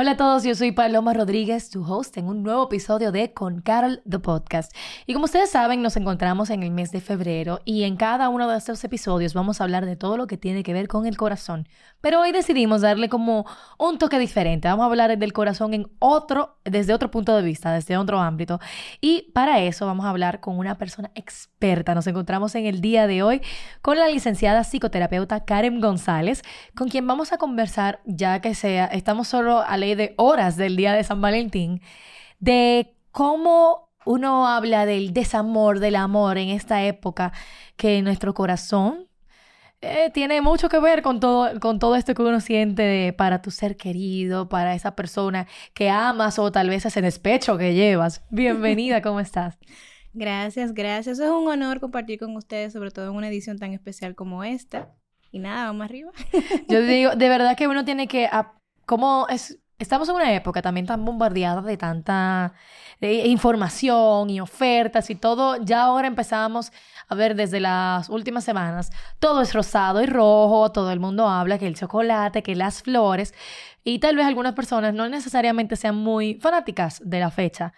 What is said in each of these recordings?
Hola a todos, yo soy Paloma Rodríguez, tu host en un nuevo episodio de Con Carol the Podcast. Y como ustedes saben, nos encontramos en el mes de febrero y en cada uno de estos episodios vamos a hablar de todo lo que tiene que ver con el corazón. Pero hoy decidimos darle como un toque diferente. Vamos a hablar del corazón en otro, desde otro punto de vista, desde otro ámbito. Y para eso vamos a hablar con una persona experta. Nos encontramos en el día de hoy con la licenciada psicoterapeuta Karen González, con quien vamos a conversar ya que sea, estamos solo a de horas del día de San Valentín, de cómo uno habla del desamor, del amor en esta época, que nuestro corazón eh, tiene mucho que ver con todo, con todo esto que uno siente para tu ser querido, para esa persona que amas o tal vez ese despecho que llevas. Bienvenida, ¿cómo estás? Gracias, gracias. Es un honor compartir con ustedes, sobre todo en una edición tan especial como esta. Y nada, vamos arriba. Yo digo, de verdad que uno tiene que, ¿cómo es? Estamos en una época también tan bombardeada de tanta información y ofertas y todo. Ya ahora empezamos a ver desde las últimas semanas, todo es rosado y rojo, todo el mundo habla que el chocolate, que las flores. Y tal vez algunas personas no necesariamente sean muy fanáticas de la fecha,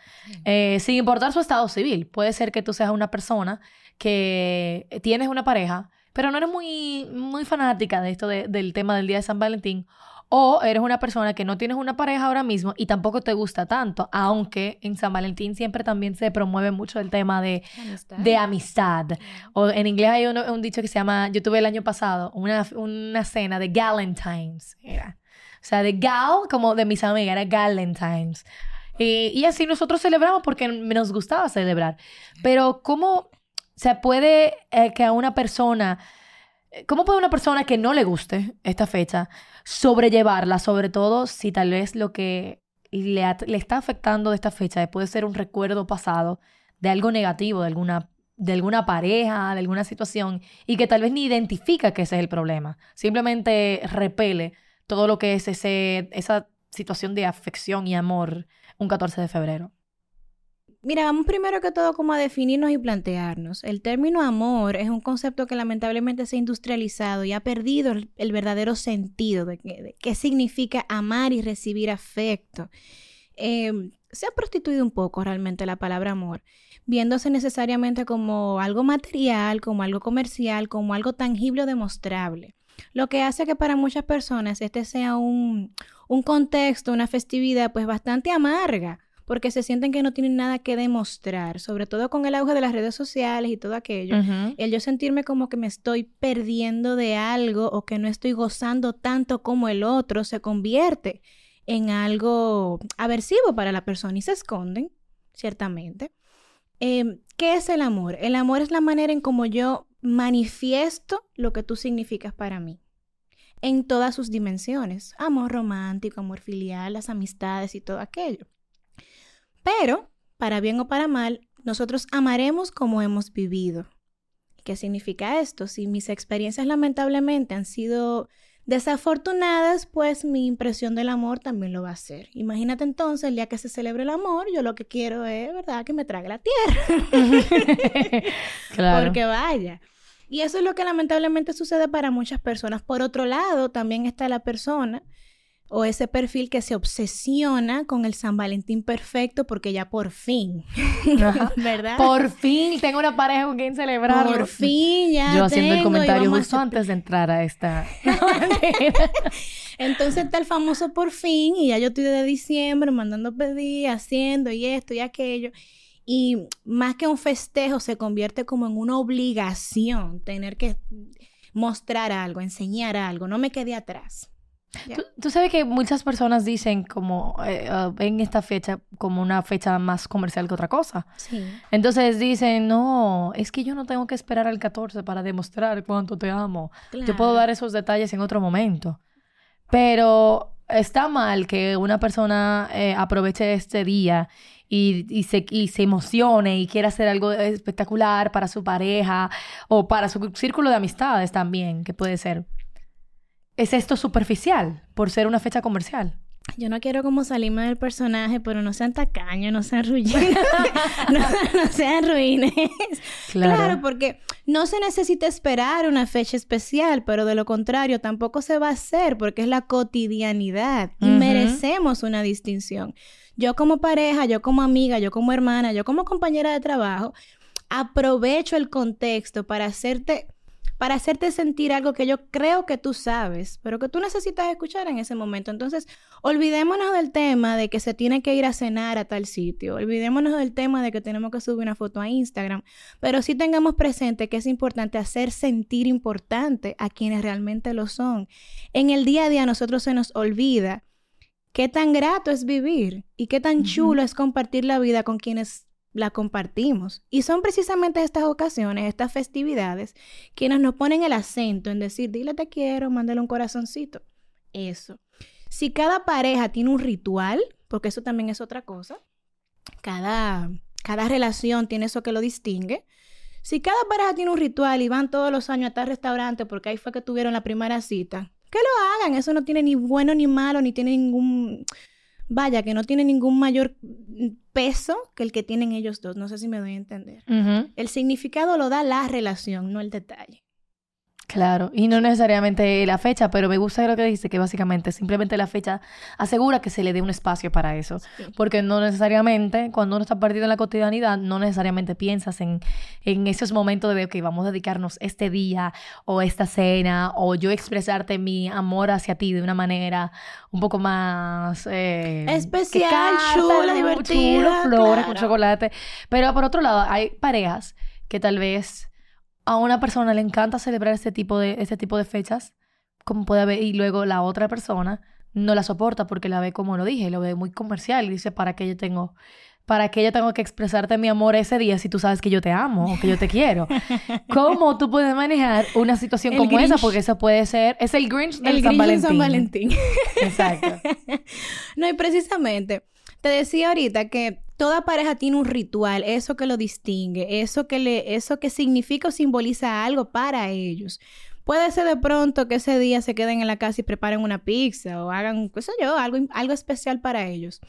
eh, sin importar su estado civil. Puede ser que tú seas una persona que tienes una pareja, pero no eres muy, muy fanática de esto del tema del Día de San Valentín o eres una persona que no tienes una pareja ahora mismo y tampoco te gusta tanto, aunque en San Valentín siempre también se promueve mucho el tema de amistad. De amistad. O en inglés hay un, dicho que se llama, yo tuve el año pasado una, una cena de Galentines. Era. O sea, de gal, como de mis amigas, era Galentines. Y, y así nosotros celebramos porque nos gustaba celebrar. Pero ¿cómo se puede eh, que a una persona ¿Cómo puede una persona que no le guste esta fecha sobrellevarla, sobre todo si tal vez lo que le, le, está afectando de esta fecha puede ser un recuerdo pasado de algo negativo, de alguna, de alguna pareja, de alguna situación, y que tal vez ni identifica que ese es el problema, simplemente repele todo lo que es ese, esa situación de afección y amor un 14 de febrero? Mira, vamos primero que todo como a definirnos y plantearnos. El término amor es un concepto que lamentablemente se ha industrializado y ha perdido el, verdadero sentido de, qué significa amar y recibir afecto. Em, se ha prostituido un poco realmente la palabra amor, viéndose necesariamente como algo material, como algo comercial, como algo tangible o demostrable. Lo que hace que para muchas personas este sea un, un contexto, una festividad pues bastante amarga porque se sienten que no tienen nada que demostrar, sobre todo con el auge de las redes sociales y todo aquello. El yo sentirme como que me estoy perdiendo de algo o que no estoy gozando tanto como el otro se convierte en algo aversivo para la persona y se esconden, ciertamente. Em, ¿Qué es el amor? El amor es la manera en cómo yo manifiesto lo que tú significas para mí en todas sus dimensiones. Amor romántico, amor filial, las amistades y todo aquello. Pero, para bien o para mal, nosotros amaremos como hemos vivido. ¿Qué significa esto? Si mis experiencias lamentablemente han sido desafortunadas, pues mi impresión del amor también lo va a ser. Imagínate entonces, el día que se celebre el amor, yo lo que quiero es, ¿verdad?, que me trague la tierra. claro. Porque vaya. Y eso es lo que lamentablemente sucede para muchas personas. Por otro lado, también está la persona o ese perfil que se obsesiona con el San Valentín perfecto porque ya por fin, ¿verdad? Por fin tengo una pareja con quien celebrar. Por fin ya. Yo haciendo el comentario justo antes de entrar a esta. Entonces está el famoso por fin y ya yo estoy desde diciembre mandando pedir, haciendo y esto y aquello. Y más que un festejo se convierte como en una obligación tener que mostrar algo, enseñar algo, no me quedé atrás. ¿Tú, sabes que muchas personas dicen como eh, ah, ven esta fecha como una fecha más comercial que otra cosa. Sí. Entonces dicen, no, es que yo no tengo que esperar al 14 para demostrar cuánto te amo. Yo puedo dar esos detalles en otro momento. Pero está mal que una persona eh, aproveche este día y, y, se, y se emocione y quiera hacer algo espectacular para su pareja o para su círculo de amistades también, que puede ser. Es esto superficial por ser una fecha comercial. Yo no quiero como salirme del personaje, pero no sean tacaños, no sean ruines. no, sean ruines. Claro. porque no se necesita esperar una fecha especial, pero de lo contrario tampoco se va a hacer porque es la cotidianidad y merecemos una distinción. Yo como pareja, yo como amiga, yo como hermana, yo como compañera de trabajo, aprovecho el contexto para hacerte para hacerte sentir algo que yo creo que tú sabes, pero que tú necesitas escuchar en ese momento. Entonces, olvidémonos del tema de que se tiene que ir a cenar a tal sitio, olvidémonos del tema de que tenemos que subir una foto a Instagram, pero sí tengamos presente que es importante hacer sentir importante a quienes realmente lo son. En el día a día a nosotros se nos olvida qué tan grato es vivir y qué tan chulo es compartir la vida con quienes la compartimos. Y son precisamente estas ocasiones, estas festividades, quienes nos ponen el acento en decir, dile te quiero, mándale un corazoncito. Eso. Si cada pareja tiene un ritual, porque eso también es otra cosa, cada, cada relación tiene eso que lo distingue. Si cada pareja tiene un ritual y van todos los años a tal restaurante porque ahí fue que tuvieron la primera cita, que lo hagan. Eso no tiene ni bueno ni malo, ni tiene ningún vaya, que no tiene ningún mayor peso que el que tienen ellos dos. No sé si me doy a entender. El significado lo da la relación, no el detalle. Claro, y no necesariamente la fecha, pero me gusta lo que dice, que básicamente simplemente la fecha asegura que se le dé un espacio para eso. Porque no necesariamente, cuando uno está perdido en la cotidianidad, no necesariamente piensas en, en esos momentos de, ok, vamos a dedicarnos este día o esta cena, o yo expresarte mi amor hacia ti de una manera un poco más... Eh, Especial, chula, divertida. flores con chocolate. Pero por otro lado, hay parejas que tal vez a una persona le encanta celebrar este tipo de, este tipo de fechas, como puede ver, y luego la otra persona no la soporta porque la ve, como lo dije, lo ve muy comercial y dice, ¿para qué yo tengo, para qué yo tengo que expresarte mi amor ese día si tú sabes que yo te amo o que yo te quiero? ¿Cómo tú puedes manejar una situación como esa? Porque eso puede ser, es el Grinch del San Valentín. San Valentín. Exacto. no, y precisamente, te decía ahorita que toda pareja tiene un ritual, eso que lo distingue, eso que le, eso que significa o simboliza algo para ellos. Puede ser de pronto que ese día se queden en la casa y preparen una pizza o hagan, qué sé yo, algo, algo especial para ellos.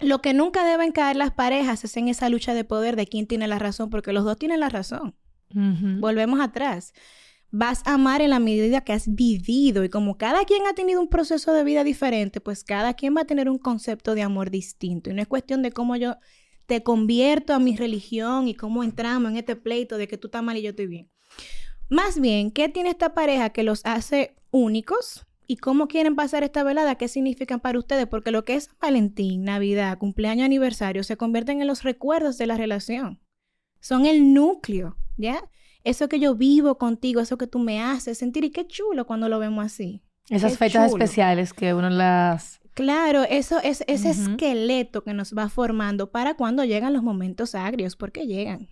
Lo que nunca deben caer las parejas es en esa lucha de poder de quién tiene la razón, porque los dos tienen la razón. Volvemos atrás vas a amar en la medida que has vivido y como cada quien ha tenido un proceso de vida diferente, pues cada quien va a tener un concepto de amor distinto y no es cuestión de cómo yo te convierto a mi religión y cómo entramos en este pleito de que tú estás mal y yo estoy bien. Más bien, ¿qué tiene esta pareja que los hace únicos? ¿Y cómo quieren pasar esta velada? ¿Qué significan para ustedes? Porque lo que es Valentín, Navidad, cumpleaños, aniversario, se convierten en los recuerdos de la relación. Son el núcleo, ¿ya? Eso que yo vivo contigo, eso que tú me haces sentir y qué chulo cuando lo vemos así. Esas fechas especiales que uno las... Claro, eso es ese esqueleto que nos va formando para cuando llegan los momentos agrios, porque llegan.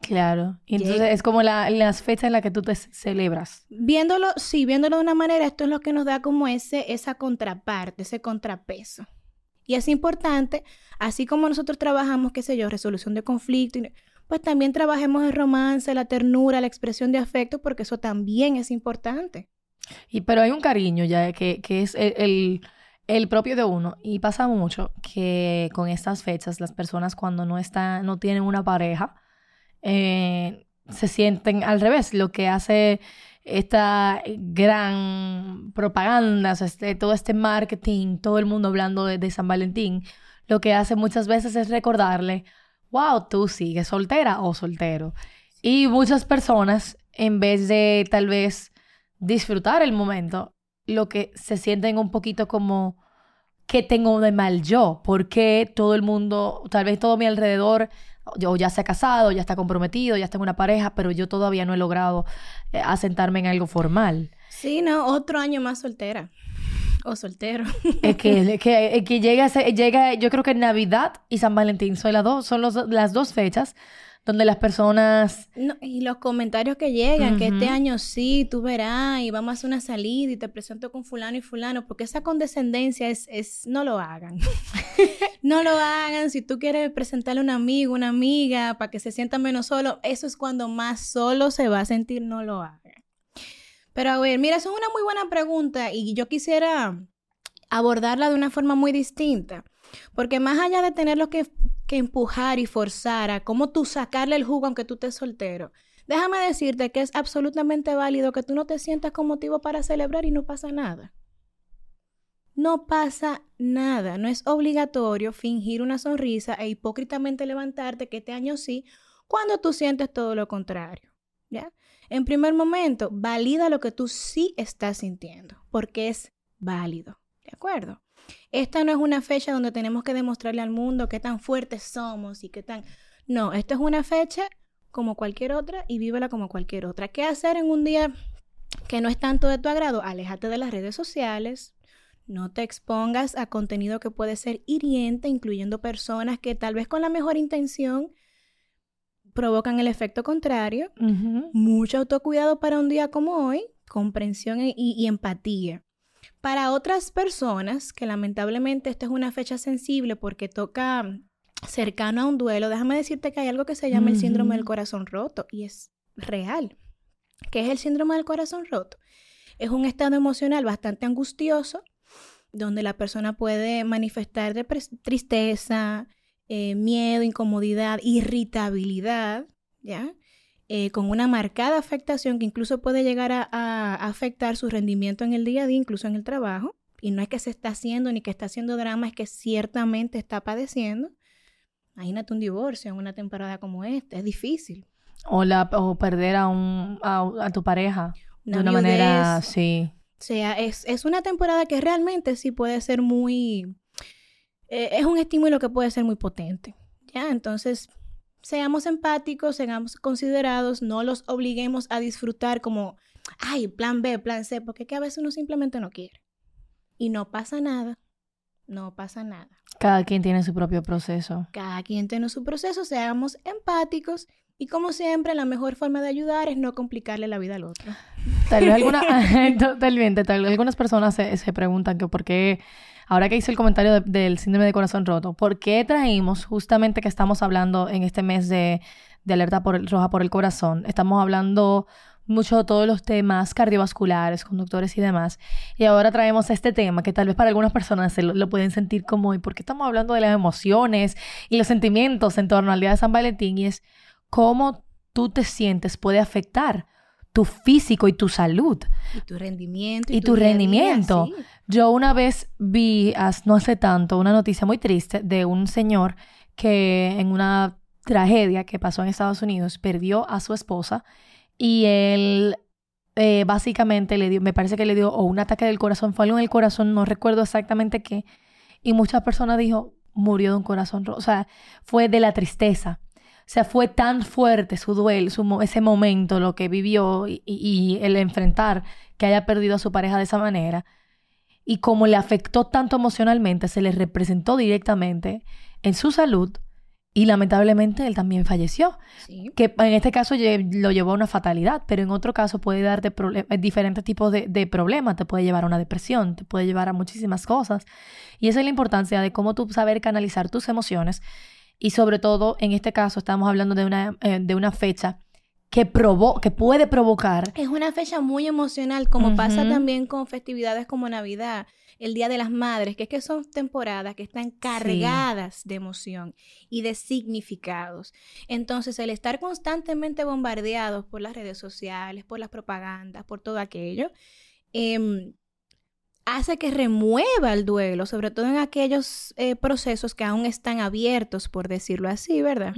Claro, y entonces es como la, las fechas en las que tú te celebras. Viéndolo, sí, viéndolo de una manera, esto es lo que nos da como ese, esa contraparte, ese contrapeso. Y es importante, así como nosotros trabajamos, qué sé yo, resolución de conflicto, pues también trabajemos el romance, la ternura, la expresión de afecto, porque eso también es importante. Y pero hay un cariño ya que, que es el, el, propio de uno. Y pasa mucho que con estas fechas las personas cuando no están, no tienen una pareja, eh, se sienten al revés. Lo que hace esta gran propaganda, este, todo este marketing, todo el mundo hablando de, de San Valentín, lo que hace muchas veces es recordarle wow, tú sigues soltera o soltero. Y muchas personas, en vez de tal vez disfrutar el momento, lo que se sienten un poquito como, ¿qué tengo de mal yo? Porque todo el mundo, tal vez todo mi alrededor, o ya se ha casado, ya está comprometido, ya está en una pareja, pero yo todavía no he logrado eh, asentarme en algo formal. Sí, no, otro año más soltera. O soltero. Es que, que, que llega, llega, yo creo que Navidad y San Valentín son las dos, son las dos fechas donde las personas... y los comentarios que llegan, que este año sí, tú verás, y vamos a hacer una salida y te presento con fulano y fulano, porque esa condescendencia es, es no lo hagan. no lo hagan, si tú quieres presentarle a un amigo, una amiga, para que se sienta menos solo, eso es cuando más solo se va a sentir, no lo hagan. Pero a ver, mira, eso es una muy buena pregunta y yo quisiera abordarla de una forma muy distinta. Porque más allá de tenerlo que, que empujar y forzar a cómo tú sacarle el jugo aunque tú estés soltero, déjame decirte que es absolutamente válido que tú no te sientas con motivo para celebrar y no pasa nada. No pasa nada, no es obligatorio fingir una sonrisa e hipócritamente levantarte que este año sí, cuando tú sientes todo lo contrario. ¿Ya? En primer momento, valida lo que tú sí estás sintiendo, porque es válido. ¿De acuerdo? Esta no es una fecha donde tenemos que demostrarle al mundo qué tan fuertes somos y qué tan... No, esta es una fecha como cualquier otra y vívela como cualquier otra. ¿Qué hacer en un día que no es tanto de tu agrado? Aléjate de las redes sociales. No te expongas a contenido que puede ser hiriente, incluyendo personas que tal vez con la mejor intención provocan el efecto contrario. Mucho autocuidado para un día como hoy, comprensión y empatía. Para otras personas, que lamentablemente esta es una fecha sensible porque toca cercano a un duelo, déjame decirte que hay algo que se llama el síndrome del corazón roto y es real. ¿Qué es el síndrome del corazón roto? Es un estado emocional bastante angustioso donde la persona puede manifestar tristeza, eh, miedo, incomodidad, irritabilidad, ¿ya? Eh, con una marcada afectación que incluso puede llegar a, afectar su rendimiento en el día a día, incluso en el trabajo. Y no es que se está haciendo ni que está haciendo drama, es que ciertamente está padeciendo. Imagínate un divorcio en una temporada como esta, es difícil. O, la, o perder a, un, a, tu pareja de una manera, sí. O sea, es, es, una temporada que realmente sí puede ser muy... Eh, es un estímulo que puede ser muy potente. ¿ya? Entonces, seamos empáticos, seamos considerados, no los obliguemos a disfrutar como, ay, plan B, plan C, porque que a veces uno simplemente no quiere. Y no pasa nada, no pasa nada. Cada quien tiene su propio proceso. Cada quien tiene su proceso, seamos empáticos y como siempre, la mejor forma de ayudar es no complicarle la vida al otro. Tal vez alguna, totalmente, tal vez algunas personas se, se preguntan que por qué ahora que hice el comentario del síndrome de corazón roto, ¿por qué traímos justamente que estamos hablando en este mes de, alerta por roja por el corazón? Estamos hablando mucho de todos los temas cardiovasculares, conductores y demás. Y ahora traemos este tema que tal vez para algunas personas se lo, pueden sentir como, ¿y por qué estamos hablando de las emociones y los sentimientos en torno al día de San Valentín? Y es cómo tú te sientes puede afectar tu físico y tu salud. Y tu rendimiento. Y, tu, rendimiento. Yo una vez vi, no hace tanto, una noticia muy triste de un señor que en una tragedia que pasó en Estados Unidos perdió a su esposa y él eh, básicamente le dio, me parece que le dio o un ataque del corazón, fue algo en el corazón, no recuerdo exactamente qué, y muchas personas dijo, murió de un corazón o sea, fue de la tristeza. O sea, fue tan fuerte su duelo, su, ese momento, lo que vivió y, el enfrentar que haya perdido a su pareja de esa manera. Y como le afectó tanto emocionalmente, se le representó directamente en su salud y lamentablemente él también falleció. Que en este caso lo llevó a una fatalidad, pero en otro caso puede darte eh, diferentes tipos de, de, problemas. Te puede llevar a una depresión, te puede llevar a muchísimas cosas. Y esa es la importancia de cómo tú saber canalizar tus emociones y sobre todo, en este caso, estamos hablando de una, eh, de una fecha que, provo que puede provocar. Es una fecha muy emocional, como pasa también con festividades como Navidad, el Día de las Madres, que es que son temporadas que están cargadas de emoción y de significados. Entonces, el estar constantemente bombardeados por las redes sociales, por las propagandas, por todo aquello, eh, hace que remueva el duelo, sobre todo en aquellos eh, procesos que aún están abiertos, por decirlo así, ¿verdad?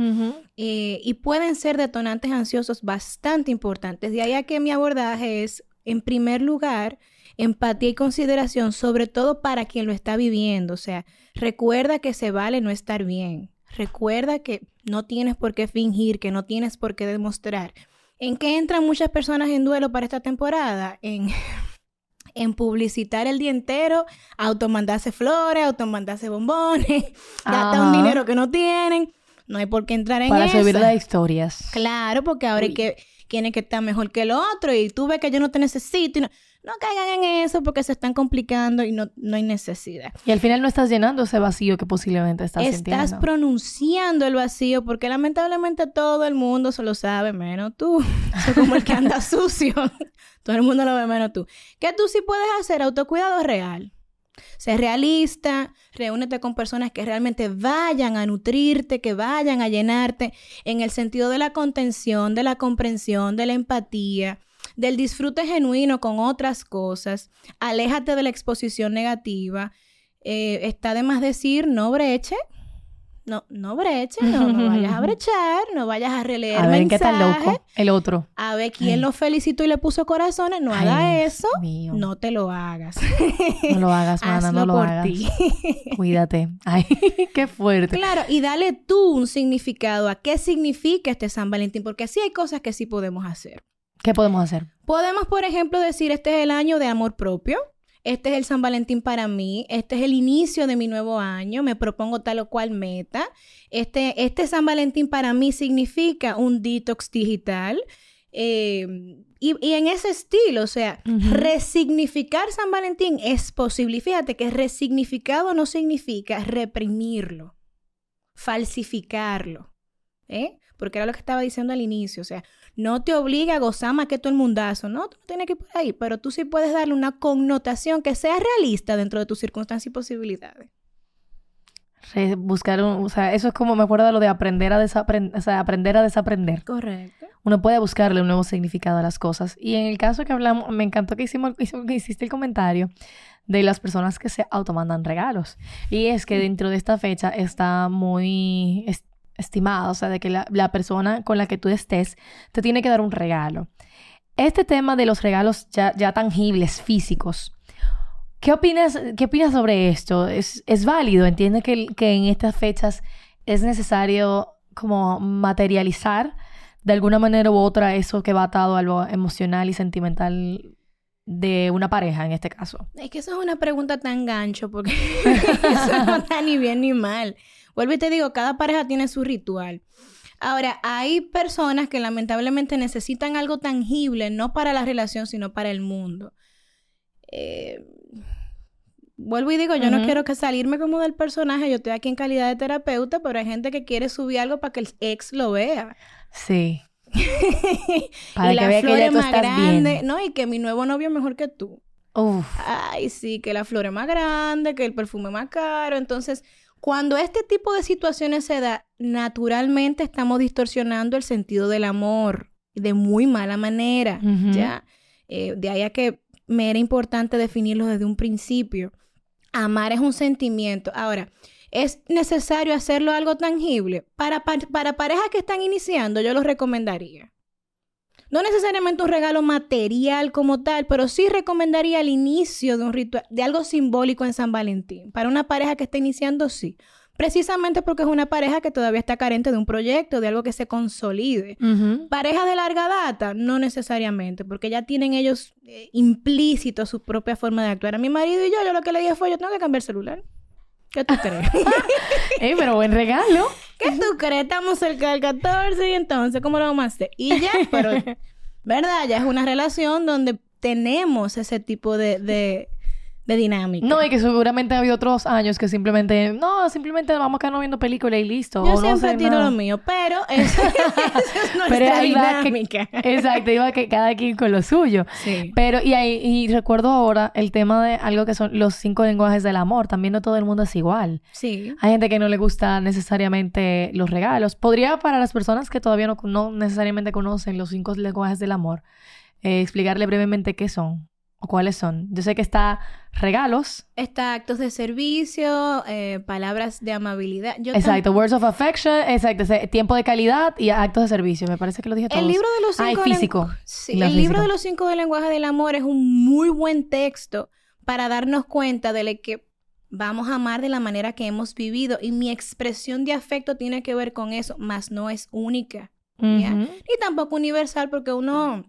Eh, y pueden ser detonantes ansiosos bastante importantes. De ahí a que mi abordaje es, en primer lugar, empatía y consideración, sobre todo para quien lo está viviendo. O sea, recuerda que se vale no estar bien. Recuerda que no tienes por qué fingir, que no tienes por qué demostrar. ¿En qué entran muchas personas en duelo para esta temporada? En en publicitar el día entero, automandarse flores, automandarse bombones, gastar un dinero que no tienen. No hay por qué entrar en eso. Para subir las historias. Claro, porque ahora hay que, tiene que estar mejor que el otro y tú ves que yo no te necesito. Y no, no caigan en eso porque se están complicando y no, no hay necesidad. Y al final no estás llenando ese vacío que posiblemente estás, sintiendo. Estás pronunciando el vacío porque lamentablemente todo el mundo se lo sabe, menos tú. Eso como el que anda sucio. todo el mundo lo ve menos tú. ¿Qué tú sí puedes hacer? Autocuidado real. Sé realista, reúnete con personas que realmente vayan a nutrirte, que vayan a llenarte en el sentido de la contención, de la comprensión, de la empatía, del disfrute genuino con otras cosas. Aléjate de la exposición negativa. Eh, está de más decir, no breche, no, no breches, no, no vayas a brechar, no vayas a releer A ver, ¿qué tal loco? El otro. A ver quién lo felicitó y le puso corazones. No haga eso. No te lo hagas. No lo hagas, mana, no lo por hagas. Ti. Cuídate. Ay, qué fuerte. Claro, y dale tú un significado a qué significa este San Valentín, porque así hay cosas que sí podemos hacer. ¿Qué podemos hacer? Podemos, por ejemplo, decir este es el año de amor propio este es el San Valentín para mí, este es el inicio de mi nuevo año, me propongo tal o cual meta. Este, este San Valentín para mí significa un detox digital. Em, y, en ese estilo, o sea, resignificar San Valentín es posible. Y fíjate que resignificado no significa reprimirlo, falsificarlo, ¿eh? Porque era lo que estaba diciendo al inicio, o sea, no te obliga a gozar más que todo el mundazo, ¿no? Tú no tienes que ir por ahí, pero tú sí puedes darle una connotación que sea realista dentro de tus circunstancias y posibilidades. Buscar o sea, eso es como me acuerdo de lo de aprender a desaprender, o sea, aprender a desaprender. Correcto. Uno puede buscarle un nuevo significado a las cosas. Y en el caso que hablamos, me encantó que hicimos, que hiciste el comentario de las personas que se automandan regalos. Y es que dentro de esta fecha está muy, estimada, o sea, de que la, persona con la que tú estés te tiene que dar un regalo. Este tema de los regalos ya, ya tangibles, físicos, ¿qué opinas, qué opinas sobre esto? ¿Es, es válido? ¿Entiendes que, que en estas fechas es necesario como materializar de alguna manera u otra eso que va atado a lo emocional y sentimental de una pareja en este caso? Es que eso es una pregunta tan gancho porque eso no está ni bien ni mal. Vuelvo y te digo, cada pareja tiene su ritual. Ahora, hay personas que lamentablemente necesitan algo tangible, no para la relación, sino para el mundo. Eh, vuelvo y digo, yo no quiero que salirme como del personaje, yo estoy aquí en calidad de terapeuta, pero hay gente que quiere subir algo para que el ex lo vea. Sí. para que vea que ya tú estás grande, no, y que mi nuevo novio es mejor que tú. Uf. Ay, sí, que la flor es más grande, que el perfume es más caro, entonces cuando este tipo de situaciones se da, naturalmente estamos distorsionando el sentido del amor de muy mala manera, ¿ya? Eh, de ahí a que me era importante definirlo desde un principio. Amar es un sentimiento. Ahora, ¿es necesario hacerlo algo tangible? Para, para parejas que están iniciando, yo lo recomendaría. No necesariamente un regalo material como tal, pero sí recomendaría el inicio de un ritual, de algo simbólico en San Valentín. Para una pareja que está iniciando, sí. Precisamente porque es una pareja que todavía está carente de un proyecto, de algo que se consolide. Parejas de larga data, no necesariamente, porque ya tienen ellos eh, implícito su propia forma de actuar. A mi marido y yo, yo lo que le dije fue, yo tengo que cambiar celular. ¿Qué tú crees? ¡Ey, pero buen regalo! ¿Qué tú crees? Estamos cerca del 14 y entonces, ¿cómo lo vamos a hacer? Y ya, pero, ¿verdad? Ya es una relación donde tenemos ese tipo de, de, de dinámica. No, y que seguramente había otros años que simplemente, no, simplemente vamos a quedarnos viendo películas y listo. Yo siempre tiro lo mío, pero eso, es nuestra dinámica. exacto, iba que cada quien con lo suyo. Sí. Pero, y, ahí, y recuerdo ahora el tema de algo que son los cinco lenguajes del amor. También no todo el mundo es igual. Sí. Hay gente que no le gusta necesariamente los regalos. Podría, para las personas que todavía no, no necesariamente conocen los cinco lenguajes del amor, eh, explicarle brevemente qué son. ¿O cuáles son? Yo sé que está regalos. Está actos de servicio, eh, palabras de amabilidad. exacto, words of affection, exacto, tiempo de calidad y actos de servicio. Me parece que lo dije todo. El libro de los cinco... Ah, físico. Sí, el libro de los cinco del lenguaje del amor es un muy buen texto para darnos cuenta de que vamos a amar de la manera que hemos vivido y mi expresión de afecto tiene que ver con eso, más no es única. Y tampoco universal porque uno...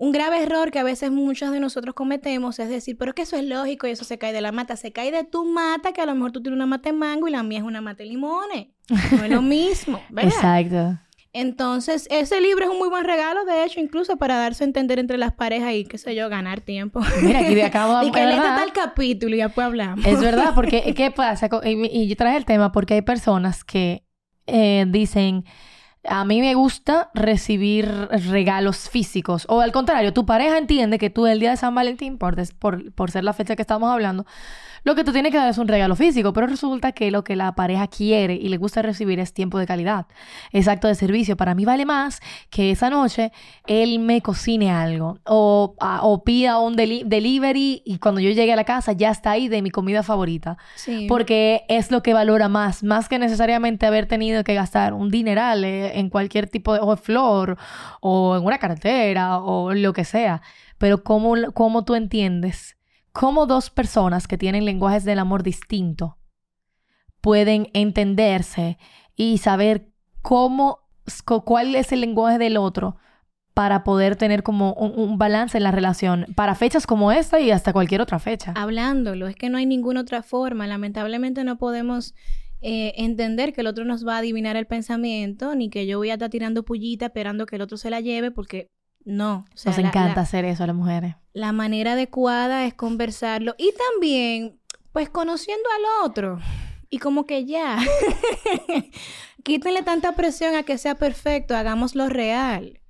Un grave error que a veces muchos de nosotros cometemos es decir, pero es que eso es lógico y eso se cae de la mata. Se cae de tu mata, que a lo mejor tú tienes una mata de mango y la mía es una mata de limones. No es lo mismo, ¿verdad? Exacto. Entonces, ese libro es un muy buen regalo, de hecho, incluso para darse a entender entre las parejas y, qué sé yo, ganar tiempo. Mira, aquí de acá Y que léete tal capítulo y después hablamos. Es verdad, porque ¿qué pasa? Y, yo traje el tema porque hay personas que eh, dicen... A mí me gusta recibir regalos físicos. O al contrario, tu pareja entiende que tú el día de San Valentín, por, por, por ser la fecha que estamos hablando, lo que tú tienes que dar es un regalo físico, pero resulta que lo que la pareja quiere y le gusta recibir es tiempo de calidad, es acto de servicio. Para mí vale más que esa noche él me cocine algo o, o pida un delivery y cuando yo llegue a la casa ya está ahí de mi comida favorita. Porque es lo que valora más, más que necesariamente haber tenido que gastar un dineral eh, en cualquier tipo de flor o en una cartera o lo que sea. Pero cómo, cómo tú entiendes cómo dos personas que tienen lenguajes del amor distinto pueden entenderse y saber cómo, cuál es el lenguaje del otro para poder tener como un, balance en la relación para fechas como esta y hasta cualquier otra fecha. Hablándolo, es que no hay ninguna otra forma. Lamentablemente no podemos eh, entender que el otro nos va a adivinar el pensamiento, ni que yo voy a estar tirando pullita esperando que el otro se la lleve, porque no. Nos encanta hacer eso a las mujeres. La manera adecuada es conversarlo y también, pues conociendo al otro. Y como que ya, quítenle tanta presión a que sea perfecto, hagámoslo real.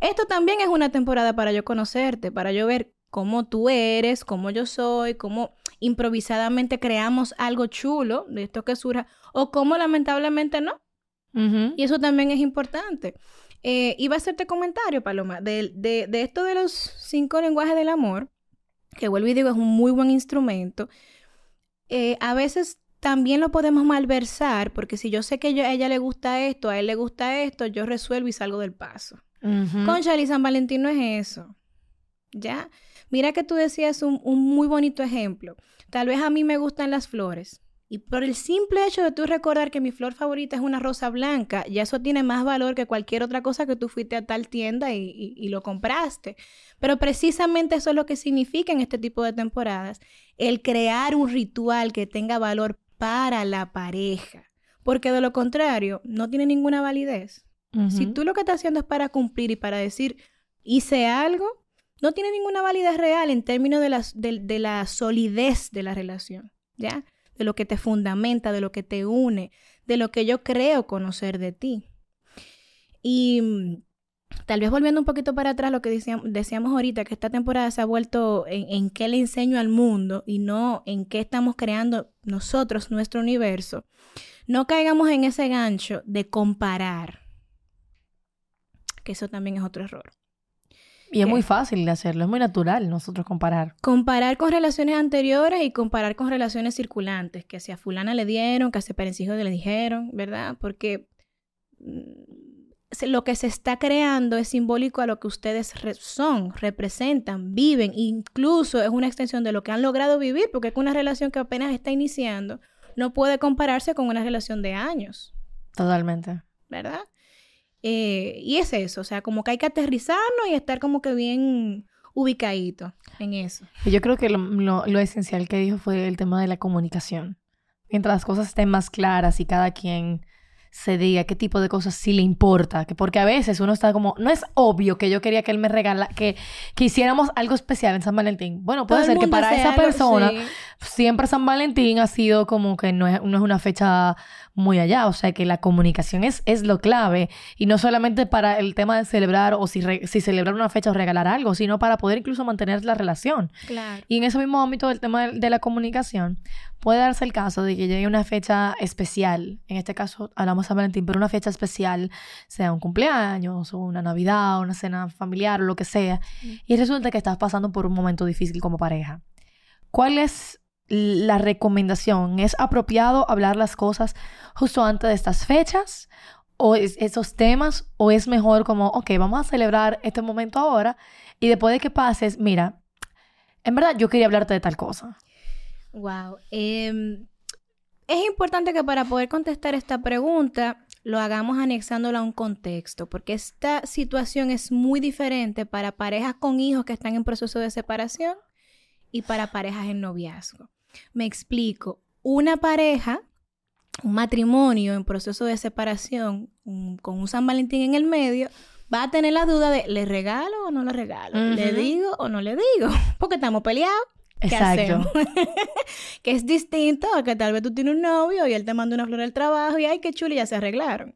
Esto también es una temporada para yo conocerte, para yo ver cómo tú eres, cómo yo soy, cómo improvisadamente creamos algo chulo de esto que surja, o cómo lamentablemente no. Y eso también es importante. Eh, iba a hacerte comentario, Paloma, de, de, esto de los cinco lenguajes del amor, que vuelvo y digo, es un muy buen instrumento. Eh, a veces también lo podemos malversar, porque si yo sé que a ella le gusta esto, a él le gusta esto, yo resuelvo y salgo del paso. Con Charlie San Valentín no es eso. ¿Ya? Mira que tú decías un, un muy bonito ejemplo. Tal vez a mí me gustan las flores. Y por el simple hecho de tú recordar que mi flor favorita es una rosa blanca, ya eso tiene más valor que cualquier otra cosa que tú fuiste a tal tienda y, lo compraste. Pero precisamente eso es lo que significa en este tipo de temporadas, el crear un ritual que tenga valor para la pareja. Porque de lo contrario, no tiene ninguna validez. Si tú lo que estás haciendo es para cumplir y para decir, hice algo, no tiene ninguna validez real en términos de la, de la solidez de la relación. ¿Ya? De lo que te fundamenta, de lo que te une, de lo que yo creo conocer de ti. Y mm, tal vez volviendo un poquito para atrás, lo que decíamos, ahorita, que esta temporada se ha vuelto en, en qué le enseño al mundo y no en qué estamos creando nosotros, nuestro universo. No caigamos en ese gancho de comparar, que eso también es otro error. Y es muy fácil de hacerlo, es muy natural nosotros comparar. Comparar con relaciones anteriores y comparar con relaciones circulantes, que si a fulana le dieron, que a ese perencijo le dijeron, ¿verdad? Porque mm, lo que se está creando es simbólico a lo que ustedes son, representan, viven, incluso es una extensión de lo que han logrado vivir, porque es una relación que apenas está iniciando, no puede compararse con una relación de años. Totalmente. ¿Verdad? Eh, y es eso, o sea, como que hay que aterrizarnos y estar como que bien ubicadito en eso. Yo creo que lo, lo, esencial que dijo fue el tema de la comunicación. Mientras las cosas estén más claras y cada quien se diga qué tipo de cosas sí le importa. Que porque a veces uno está como, no es obvio que yo quería que él me regala, que, que hiciéramos algo especial en San Valentín. Bueno, puede ser que para esa persona siempre San Valentín ha sido como que no es, no es una fecha muy allá. O sea, que la comunicación es, es lo clave. Y no solamente para el tema de celebrar o si, si celebrar una fecha o regalar algo, sino para poder incluso mantener la relación. Claro. Y en ese mismo ámbito del tema de, la comunicación, puede darse el caso de que llegue una fecha especial. En este caso, hablamos de San Valentín, pero una fecha especial, sea un cumpleaños o una Navidad, o una cena familiar o lo que sea. Mm. Y resulta que estás pasando por un momento difícil como pareja. ¿Cuál es la recomendación? ¿Es apropiado hablar las cosas justo antes de estas fechas? ¿O esos temas? ¿O es mejor como, ok, vamos a celebrar este momento ahora y después de que pases, mira, en verdad yo quería hablarte de tal cosa? Wow. Em, es importante que para poder contestar esta pregunta lo hagamos anexándola a un contexto, porque esta situación es muy diferente para parejas con hijos que están en proceso de separación y para parejas en noviazgo. Me explico. Una pareja un matrimonio en proceso de separación con un San Valentín en el medio, va a tener la duda de, ¿le regalo o no le regalo? ¿Le digo o no le digo? Porque estamos peleados. ¿Qué Exacto. que es distinto a que tal vez tú tienes un novio y él te manda una flor al trabajo y ay, qué chulo, y ya se arreglaron.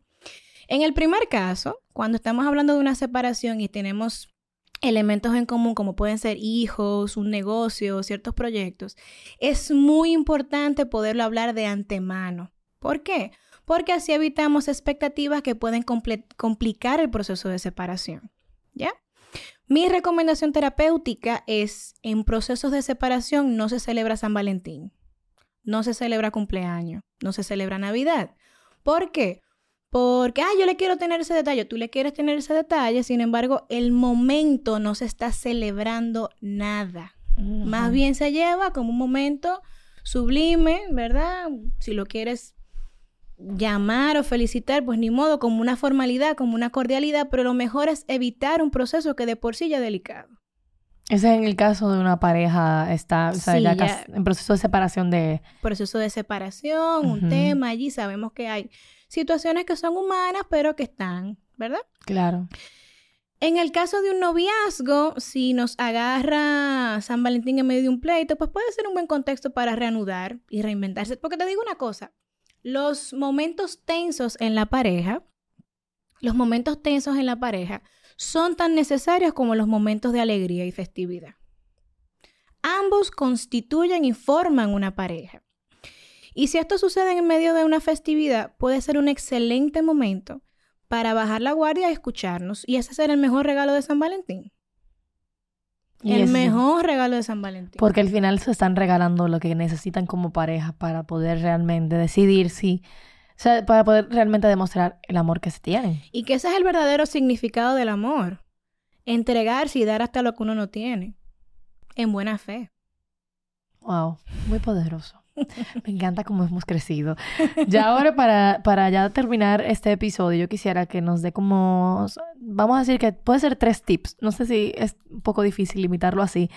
En el primer caso, cuando estamos hablando de una separación y tenemos elementos en común como pueden ser hijos, un negocio, ciertos proyectos, es muy importante poderlo hablar de antemano. ¿Por qué? Porque así evitamos expectativas que pueden complicar el proceso de separación. ¿Ya? Mi recomendación terapéutica es, en procesos de separación no se celebra San Valentín, no se celebra cumpleaños, no se celebra Navidad. ¿Por qué? Porque, ah, yo le quiero tener ese detalle, tú le quieres tener ese detalle, sin embargo, el momento no se está celebrando nada. Más bien se lleva como un momento sublime, ¿verdad? Si lo quieres llamar o felicitar, pues ni modo, como una formalidad, como una cordialidad, pero lo mejor es evitar un proceso que de por sí ya es delicado. Ese es en el caso de una pareja, está en proceso de separación de... Proceso de separación, un tema allí, sabemos que hay situaciones que son humanas, pero que están, ¿verdad? Claro. En el caso de un noviazgo, si nos agarra San Valentín en medio de un pleito, pues puede ser un buen contexto para reanudar y reinventarse. Porque te digo una cosa, los momentos tensos en la pareja, los momentos tensos en la pareja son tan necesarios como los momentos de alegría y festividad. Ambos constituyen y forman una pareja. Y si esto sucede en medio de una festividad, puede ser un excelente momento para bajar la guardia y escucharnos. Y ese será el mejor regalo de San Valentín el mejor regalo de San Valentín. Porque al final se están regalando lo que necesitan como pareja para poder realmente decidir si, o sea, para poder realmente demostrar el amor que se tienen. Y que ese es el verdadero significado del amor. Entregarse y dar hasta lo que uno no tiene. En buena fe. Wow, muy poderoso. Me encanta cómo hemos crecido. Ya ahora para, para ya terminar este episodio, yo quisiera que nos dé como, vamos a decir que puede ser tres tips. No sé si es un poco difícil limitarlo así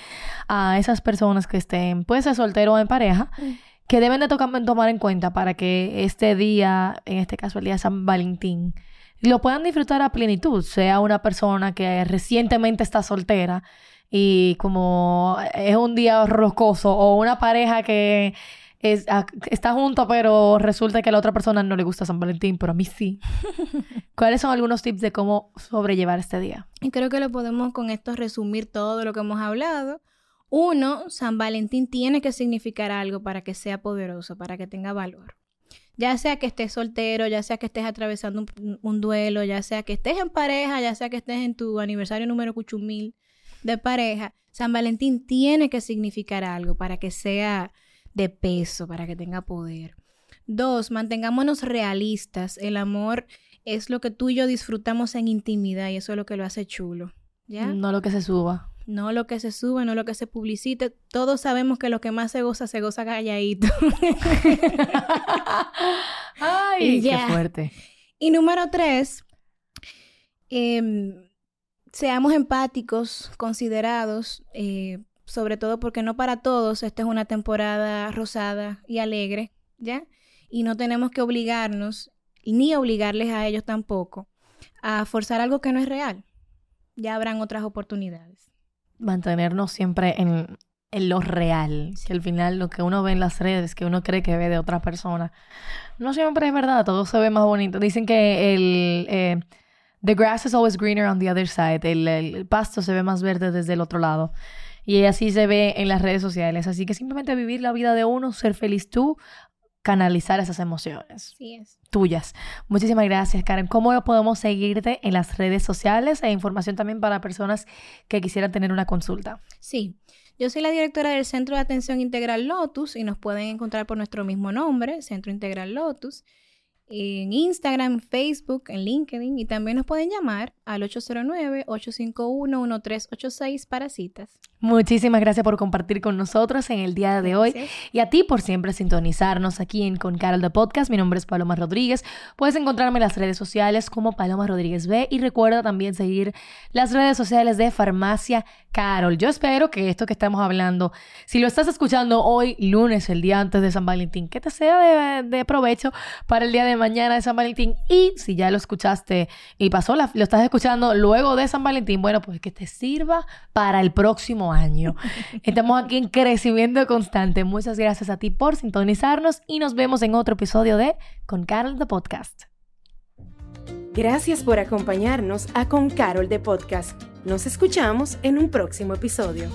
a esas personas que estén, puede ser soltero o en pareja, mm. que deben de tomar en cuenta para que este día, en este caso el día de San Valentín, lo puedan disfrutar a plenitud, sea una persona que recientemente está soltera y como es un día rocoso o una pareja que está junto, pero resulta que a la otra persona no le gusta San Valentín, pero a mí sí. ¿Cuáles son algunos tips de cómo sobrellevar este día? Y creo que lo podemos con esto resumir todo lo que hemos hablado. Uno, San Valentín tiene que significar algo para que sea poderoso, para que tenga valor. Ya sea que estés soltero, ya sea que estés atravesando un, duelo, ya sea que estés en pareja, ya sea que estés en tu aniversario número cuchumil de pareja, San Valentín tiene que significar algo para que sea de peso, para que tenga poder. Dos, mantengámonos realistas. El amor es lo que tú y yo disfrutamos en intimidad y eso es lo que lo hace chulo. ¿Ya? No lo que se suba. No lo que se sube, no lo que se publicite. Todos sabemos que lo que más se goza, se goza calladito. Ay, qué fuerte. Y número tres, em, seamos empáticos, considerados, eh, sobre todo porque no para todos esta es una temporada rosada y alegre, ¿ya? Y no tenemos que obligarnos, ni obligarles a ellos tampoco, a forzar algo que no es real. Ya habrán otras oportunidades. Mantenernos siempre en, lo real, que al final lo que uno ve en las redes, que uno cree que ve de otra persona, no siempre es verdad, todo se ve más bonito. Dicen que el... Eh, the grass is always greener on the other side. el, pasto se ve más verde desde el otro lado. Y así se ve en las redes sociales. Así que simplemente vivir la vida de uno, ser feliz tú, canalizar esas emociones es. tuyas. Muchísimas gracias, Karen. ¿Cómo podemos seguirte en las redes sociales e información también para personas que quisieran tener una consulta? Sí. Yo soy la directora del Centro de Atención Integral Lotus y nos pueden encontrar por nuestro mismo nombre, Centro Integral Lotus. En Instagram, Facebook, en LinkedIn y también nos pueden llamar al 809-851-1386 para citas. Muchísimas gracias por compartir con nosotros en el día de hoy y a ti por siempre sintonizarnos aquí en Con Carol de Podcast. Mi nombre es Paloma Rodríguez. Puedes encontrarme en las redes sociales como Paloma Rodríguez B y recuerda también seguir las redes sociales de Farmacia Carol. Yo espero que esto que estamos hablando, si lo estás escuchando hoy, lunes, el día antes de San Valentín, que te sea de, provecho para el día de mañana de San Valentín. Y si ya lo escuchaste y pasó, lo estás escuchando luego de San Valentín, bueno, pues que te sirva para el próximo año. Estamos aquí en crecimiento constante. Muchas gracias a ti por sintonizarnos y nos vemos en otro episodio de Con Carol de Podcast. Gracias por acompañarnos a Con Carol de Podcast. Nos escuchamos en un próximo episodio.